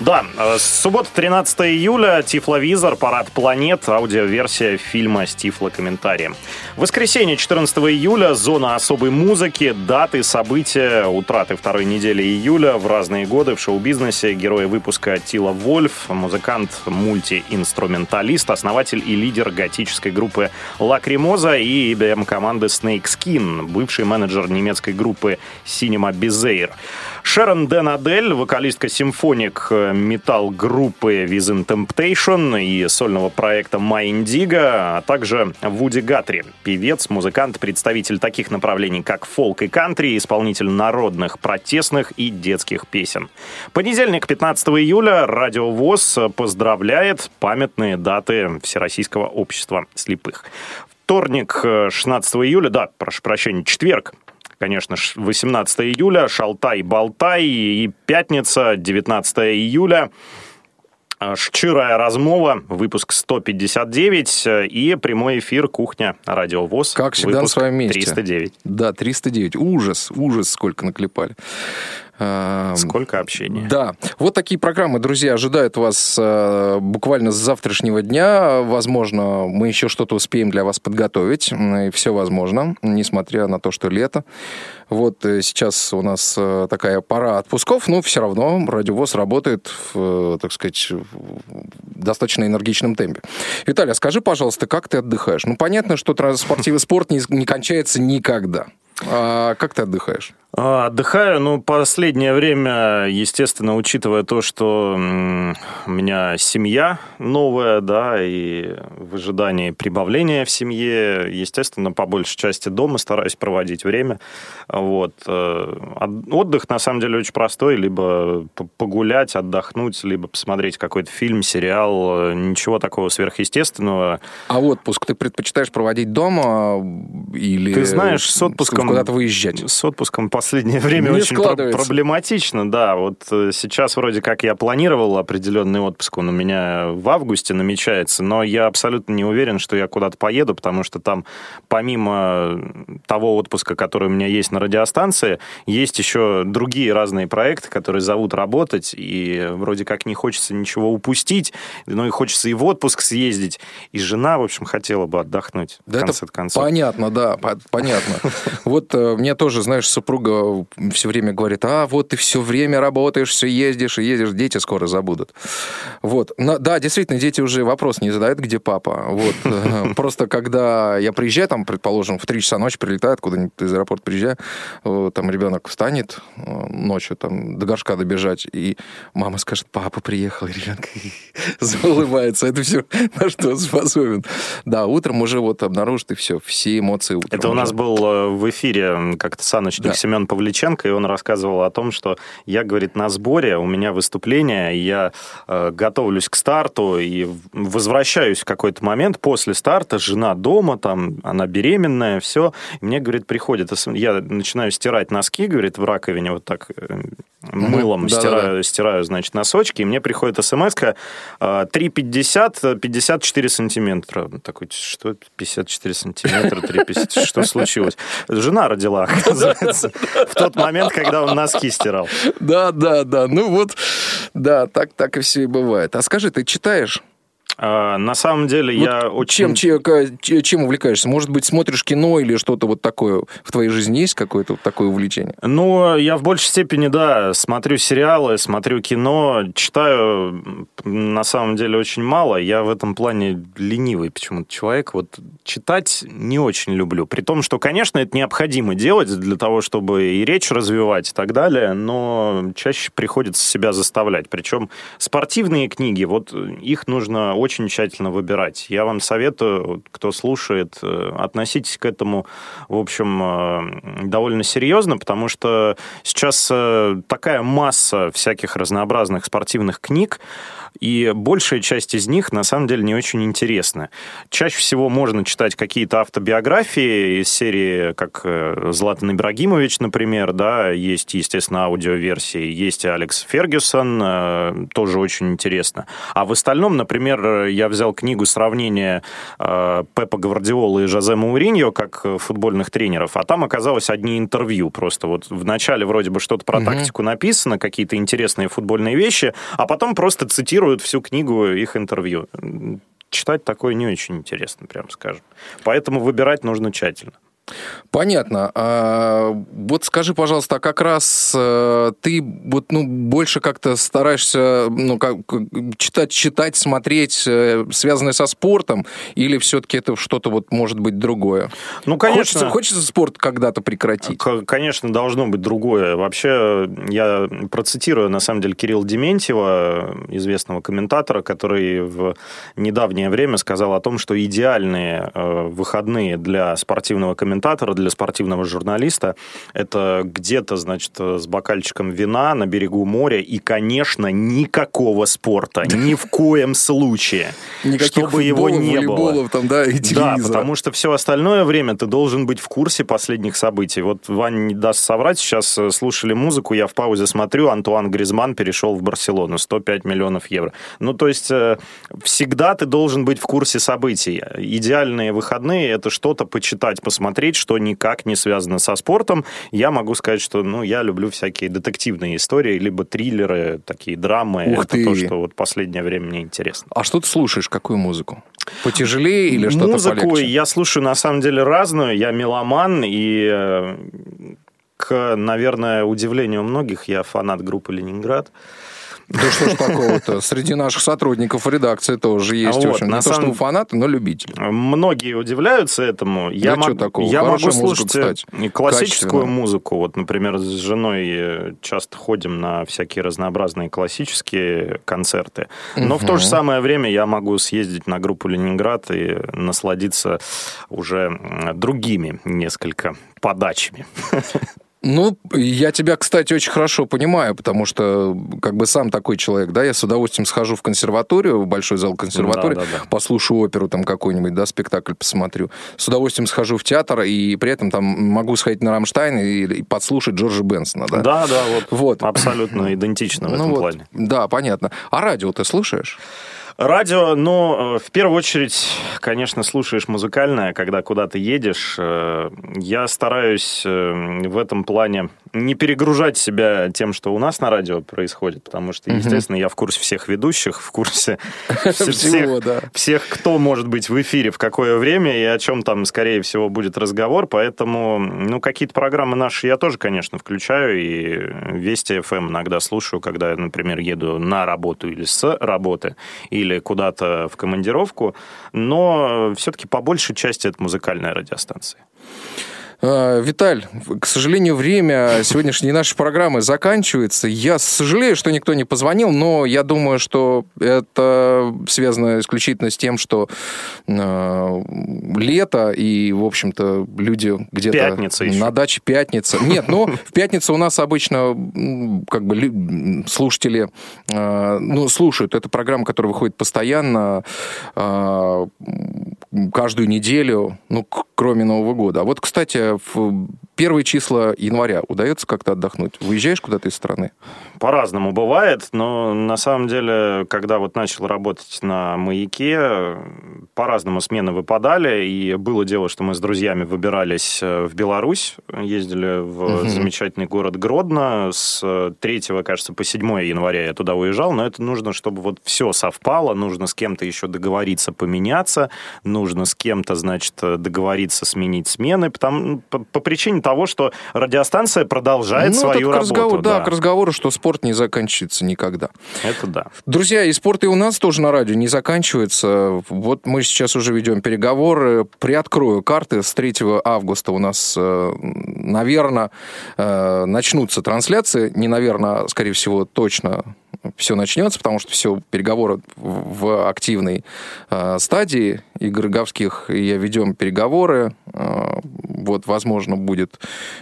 Да, э, суббота, 13 июля, Тифловизор, Парад планет, аудиоверсия фильма с тифлокомментарием. Воскресенье, 14 июля, зона особой музыки, даты, события, утраты второй недели июля в разные годы в шоу-бизнесе, герои выпуска Тило Вольфф, музыкант, мультиинструменталист, основатель и лидер готической группы Лакримоза и EBM-команды Snake Skin, бывший менеджер немецкой группы Cinema Bezair. Шерон Дэн Адель, вокалистка симфоник металл-группы Within Temptation и сольного проекта My Indigo, а также Вуди Гатри, певец, музыкант, представитель таких направлений, как фолк и кантри, исполнитель народных, протестных и детских песен. Понедельник, 15 июля, Радио ВОЗ поздравляет памятные даты Всероссийского общества слепых. Вторник, э, 16 июля, да, прошу прощения, четверг, конечно, ш- 18 июля, Шалтай-Болтай и пятница, 19 июля. э, Шчирая размова, выпуск 159 э, и прямой эфир «Кухня. Радио ВОЗ». Как всегда на своем месте. 309. Да, 309. Ужас, ужас, сколько наклепали. А, Сколько общения. Да, вот такие программы, друзья, ожидают вас э, буквально с завтрашнего дня. Возможно, мы еще что-то успеем для вас подготовить. И все возможно, несмотря на то, что лето. Вот э, сейчас у нас э, такая пора отпусков, но все равно радиовоз работает, в, так сказать, в достаточно энергичном темпе. Виталий, а скажи, пожалуйста, как ты отдыхаешь? Ну, понятно, что спортивный спорт не, не кончается никогда. А как ты отдыхаешь? А, Отдыхаю, ну, последнее время, естественно, учитывая то, что у меня семья новая, да, и в ожидании прибавления в семье, естественно, по большей части дома стараюсь проводить время. Вот. э, от- Отдых, на самом деле, очень простой. Либо погулять, отдохнуть, либо посмотреть какой-то фильм, сериал. э, Ничего такого сверхъестественного. А отпуск ты предпочитаешь проводить дома или Ты знаешь, с отпуском... куда-то выезжать? С отпуском в последнее <laughs> время Не очень про- проблематично, да. Вот э, сейчас вроде как я планировал определенный отпуск, он у меня в августе намечается, но я абсолютно не уверен, что я куда-то поеду, потому что там помимо того отпуска, который у меня есть на радиостанции, есть еще другие разные проекты, которые зовут работать, и вроде как не хочется ничего упустить, но и хочется и в отпуск съездить. И жена, в общем, хотела бы отдохнуть в Да конце это концов. понятно, да, по- понятно. <laughs> Вот э, мне тоже, знаешь, супруга все время говорит, а вот ты все время работаешь, все ездишь и ездишь, дети скоро забудут. Вот, На- да, действительно, дети уже вопрос не задают, где папа. Вот, э, <laughs> просто когда я приезжаю, там, предположим, в 3 часа ночи прилетает, куда-нибудь из аэропорта приезжаю, э, там ребенок встанет э, ночью, там, до горшка добежать, и мама скажет, папа приехал, и ребенок <laughs> заулыбается. Это все на что способен. Да, утром уже вот обнаружит, и все, все эмоции утром. Это у нас был э, в эфире как-то Да. Семен Павличенко, и он рассказывал о том, что я, говорит, на сборе, у меня выступление, я э, готовлюсь к старту и возвращаюсь в какой-то момент после старта, жена дома, там, она беременная, все. И мне, говорит, приходит, я начинаю стирать носки, говорит, в раковине вот так э, мылом Да-да-да. стираю, стираю, значит, носочки, и мне приходит смс 3,50, 54 сантиметра. Такой, что это 54 сантиметра, 3,50, что случилось? Жена родила, оказывается, <laughs> в тот момент, когда он носки стирал. Да, да, да. Ну вот, да, так, так и все и бывает. А скажи, ты читаешь? А, На самом деле Вот я очень... чем, че- ка- че- чем увлекаешься? Может быть, смотришь кино или что-то вот такое в твоей жизни есть какое-то вот такое увлечение? Ну, я в большей степени, да, смотрю сериалы, смотрю кино, читаю, на самом деле, очень мало. Я в этом плане ленивый почему-то человек. Вот читать не очень люблю. При том, что, конечно, это необходимо делать для того, чтобы и речь развивать и так далее, но чаще приходится себя заставлять. Причем спортивные книги, вот их нужно очень тщательно выбирать. Я вам советую, кто слушает, э, относитесь к этому, в общем, э, довольно серьезно, потому что сейчас э, такая масса всяких разнообразных спортивных книг, и большая часть из них, на самом деле, не очень интересна. Чаще всего можно читать какие-то автобиографии из серии, как э, Златан Ибрагимович, например, да, есть, естественно, аудиоверсии, есть Алекс Фергюсон, э, тоже очень интересно. А в остальном, например, я взял книгу сравнения э, Пепа Гвардиолы и Жозе Мауриньо как футбольных тренеров, а там оказалось одни интервью просто. Вот в начале вроде бы что-то про тактику написано, какие-то интересные футбольные вещи, а потом просто цитируют всю книгу их интервью. Читать такое не очень интересно, прям скажем. Поэтому выбирать нужно тщательно. Понятно. А, вот скажи, пожалуйста, а как раз э, ты вот, ну, больше как-то стараешься ну, как, читать, читать, смотреть, э, связанное со спортом, или все-таки это что-то вот может быть другое? Ну, конечно. Хочется, хочется спорт когда-то прекратить? Конечно, должно быть другое. Вообще, я процитирую, на самом деле, Кирилла Дементьева, известного комментатора, который в недавнее время сказал о том, что идеальные э, выходные для спортивного комментатора, для спортивного журналиста, это где-то, значит, с бокальчиком вина на берегу моря и, конечно, никакого спорта. Ни в коем случае. Никаких чтобы его не было. там, да, и Да, потому что все остальное время ты должен быть в курсе последних событий. Вот Ваня не даст соврать, сейчас э, слушали музыку, я в паузе смотрю, Антуан Гризман перешел в Барселону, 105 миллионов евро. Ну, то есть э, всегда ты должен быть в курсе событий. Идеальные выходные – это что-то почитать, посмотреть, что никак не связано со спортом. Я могу сказать, что ну, я люблю всякие детективные истории, либо триллеры, такие драмы. Ух это ты. то, что вот последнее время мне интересно. А что ты слушаешь? Какую музыку? Потяжелее или что-то Музыку полегче? я слушаю на самом деле разную. Я меломан и э, к, наверное, удивлению многих, я фанат группы Ленинград. Да что ж такого-то? Среди наших сотрудников редакции тоже есть, Вот, в общем, на не то, что самом- фанаты, но любители. Многие удивляются этому. Я, Да мог- такого? я Хорошая могу музыка, слушать э, кстати. классическую музыку. Вот, например, с женой э, часто ходим на всякие разнообразные классические концерты. Но в то же самое время я могу съездить на группу Ленинград и насладиться уже другими несколько подачами. <laughs> Ну, я тебя, кстати, очень хорошо понимаю, потому что как бы сам такой человек, да, я с удовольствием схожу в консерваторию, в большой зал консерватории, Да, да, да. послушаю оперу там какой-нибудь, да, спектакль посмотрю. С удовольствием схожу в театр, и при этом там могу сходить на Рамштайн и, и подслушать Джорджа Бенсона, да. Да, да, вот, Вот. абсолютно идентично в Ну этом вот, плане. Да, понятно. А радио ты слушаешь? Радио, ну, в первую очередь, конечно, слушаешь музыкальное, когда куда ты едешь. Э, Я стараюсь э, в этом плане не перегружать себя тем, что у нас на радио происходит, потому что, естественно, я в курсе всех ведущих, в курсе <laughs> всех, кто может быть в эфире, в какое время и о чем там, скорее всего, будет разговор. Поэтому, ну, какие-то программы наши я тоже, конечно, включаю. И Вести ФМ иногда слушаю, когда например, еду на работу или с работы, или куда-то в командировку. Но все-таки по большей части это музыкальная радиостанция. А, Виталь, к сожалению, время сегодняшней нашей программы заканчивается. Я сожалею, что никто не позвонил, но я думаю, что это связано исключительно с тем, что э, лето, и, в общем-то, люди где-то Пятница еще. на даче пятница. Нет, ну, в пятницу у нас обычно как бы слушатели э, ну, слушают. Это программа, которая выходит постоянно. Э, каждую неделю, ну, кроме Нового года. А вот, кстати, в первые числа января удается как-то отдохнуть? Выезжаешь куда-то из страны? По-разному бывает, но на самом деле, когда вот начал работать на «Маяке», по-разному смены выпадали, и было дело, что мы с друзьями выбирались э, в Беларусь, ездили в Мгм. замечательный город Гродно, с 3, кажется, по 7 января я туда уезжал, но это нужно, чтобы вот все совпало, нужно с кем-то еще договориться поменяться, нужно с кем-то, значит, договориться сменить смены, потому, по, по причине того, что радиостанция продолжает Ну, свою работу. разговору, да, к разговору, что спорт не заканчивается никогда. Это да. Друзья, и спорт и у нас тоже на радио не заканчивается. Вот мы сейчас уже ведем переговоры. Приоткрою карты. С 3 августа у нас, наверное, начнутся трансляции. Не наверное, а, скорее всего, точно все начнется, потому что все переговоры в активной э, стадии. Игорь Гавских и я ведем переговоры. Э, вот, возможно, будет,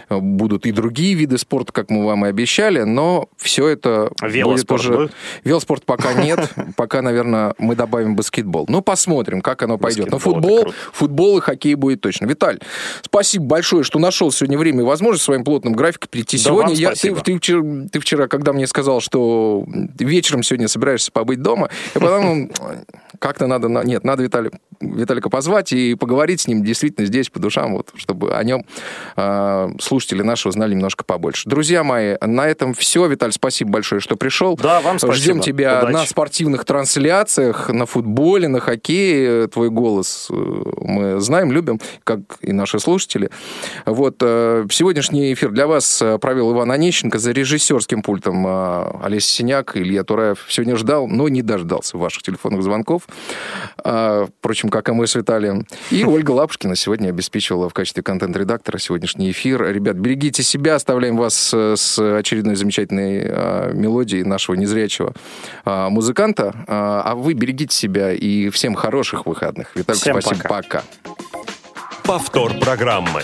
будут и другие виды спорта, как мы вам и обещали, но все это будет уже... Будет? Велоспорт пока нет. <laughs> Пока, наверное, мы добавим баскетбол. Ну, посмотрим, как оно пойдет. Но футбол, футбол и хоккей будет точно. Виталь, спасибо большое, что нашел сегодня время и возможность своим плотным графиком прийти сегодня. Я, ты, ты, вчера, ты вчера, когда мне сказал, что вечером сегодня собираешься побыть дома, я подумал, как-то надо... Нет, надо Виталия, Виталика позвать и поговорить с ним действительно здесь, по душам, вот, чтобы о нем э, слушатели нашего знали немножко побольше. Друзья мои, на этом все. Виталь, спасибо большое, что пришел. Да, вам спасибо. Ждем тебя Удачи. на спортивных трансляциях, на футболе, на хоккее. Твой голос мы знаем, любим, как и наши слушатели. Вот. Сегодняшний эфир для вас провел Иван Онищенко за режиссерским пультом Олеся Синяк, Илья Тураев. Сегодня ждал, но не дождался ваших телефонных звонков. Впрочем, как и мы с Виталием. И Ольга Лапушкина сегодня обеспечивала в качестве контент-редактора сегодняшний эфир. Ребят, берегите себя, оставляем вас с очередной замечательной мелодией нашего незрячего музыканта. А вы берегите себя и всем хороших выходных. Виталий, Всем спасибо. пока. пока. Повтор программы.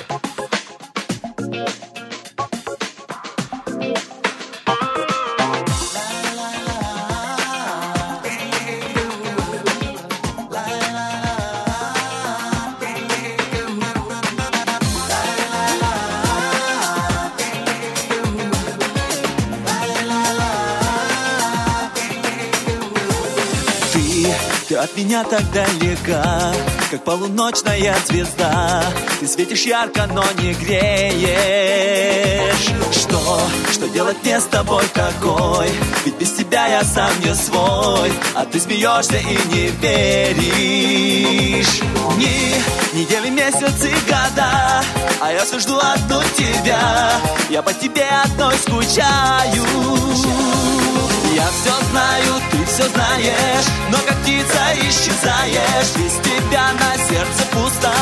Ты от меня так далека, как полуночная звезда. Ты светишь ярко, но не греешь. Что, что делать мне с тобой такой? Ведь без тебя я сам не свой. А ты смеешься и не веришь. Дни, недели, месяцы, года. А я все жду одну тебя. Я по тебе одной скучаю я все знаю, ты все знаешь Но как птица исчезаешь. Без тебя на сердце пусто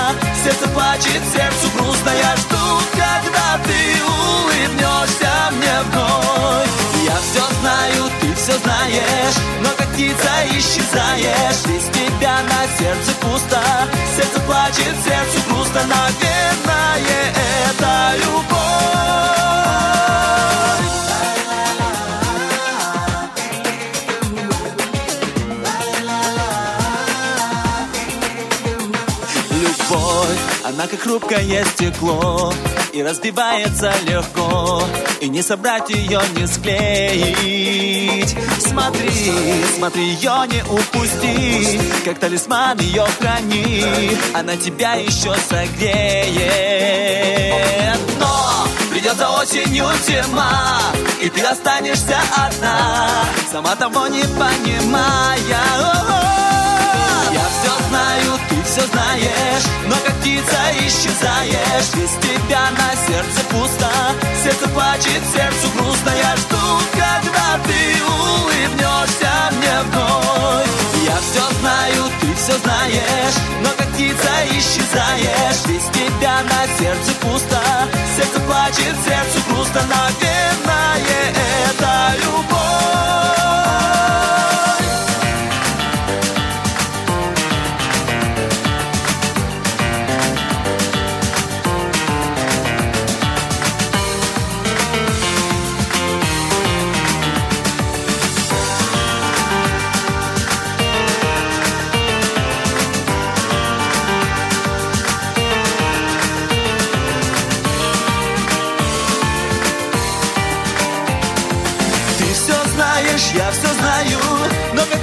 Сердце плачет, сердцу грустно. Я жду, когда ты улыбнешься мне вновь. Я все знаю, ты все знаешь Но как птица исчезаешь. Без тебя на сердце пусто Сердце плачет, сердцу грустно. Наверное, это любовь Она как хрупкое стекло И разбивается легко И не собрать ее, не склеить. Смотри, смотри, ее не упусти Как талисман ее храни Она тебя еще согреет. Но придется осенью зима И ты останешься одна Сама того не понимая знаю, ты все знаешь Но как птица исчезаешь. Без тебя на сердце пусто Сердце плачет, сердцу грустно. Я жду, когда ты улыбнешься мне вновь. Я все знаю, ты все знаешь Но как птица исчезаешь. Без тебя на сердце пусто Сердце плачет, сердцу грустно. Наверное, это любовь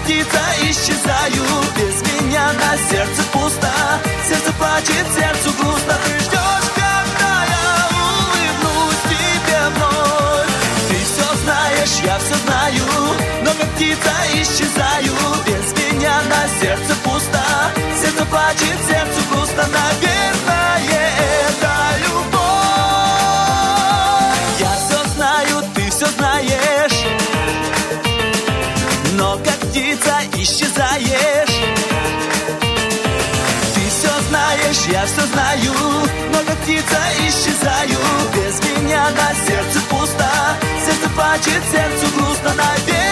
птица исчезаю Без меня на сердце пусто. Сердце плачет, сердцу грустно. Ты ждешь, когда я улыбнусь тебе вновь. Ты все знаешь, я все знаю. Но как птица исчезаю Без меня на сердце пусто. Сердце плачет, сердцу грустно. Наверное, все знаю. Но как птица исчезаю. Без меня на сердце пусто. Сердце плачет, сердцу грустно Наверное,